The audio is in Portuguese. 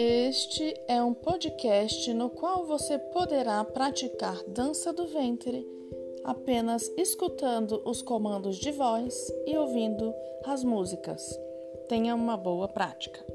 Este é um podcast no qual você poderá praticar dança do ventre apenas escutando os comandos de voz e ouvindo as músicas. Tenha uma boa prática.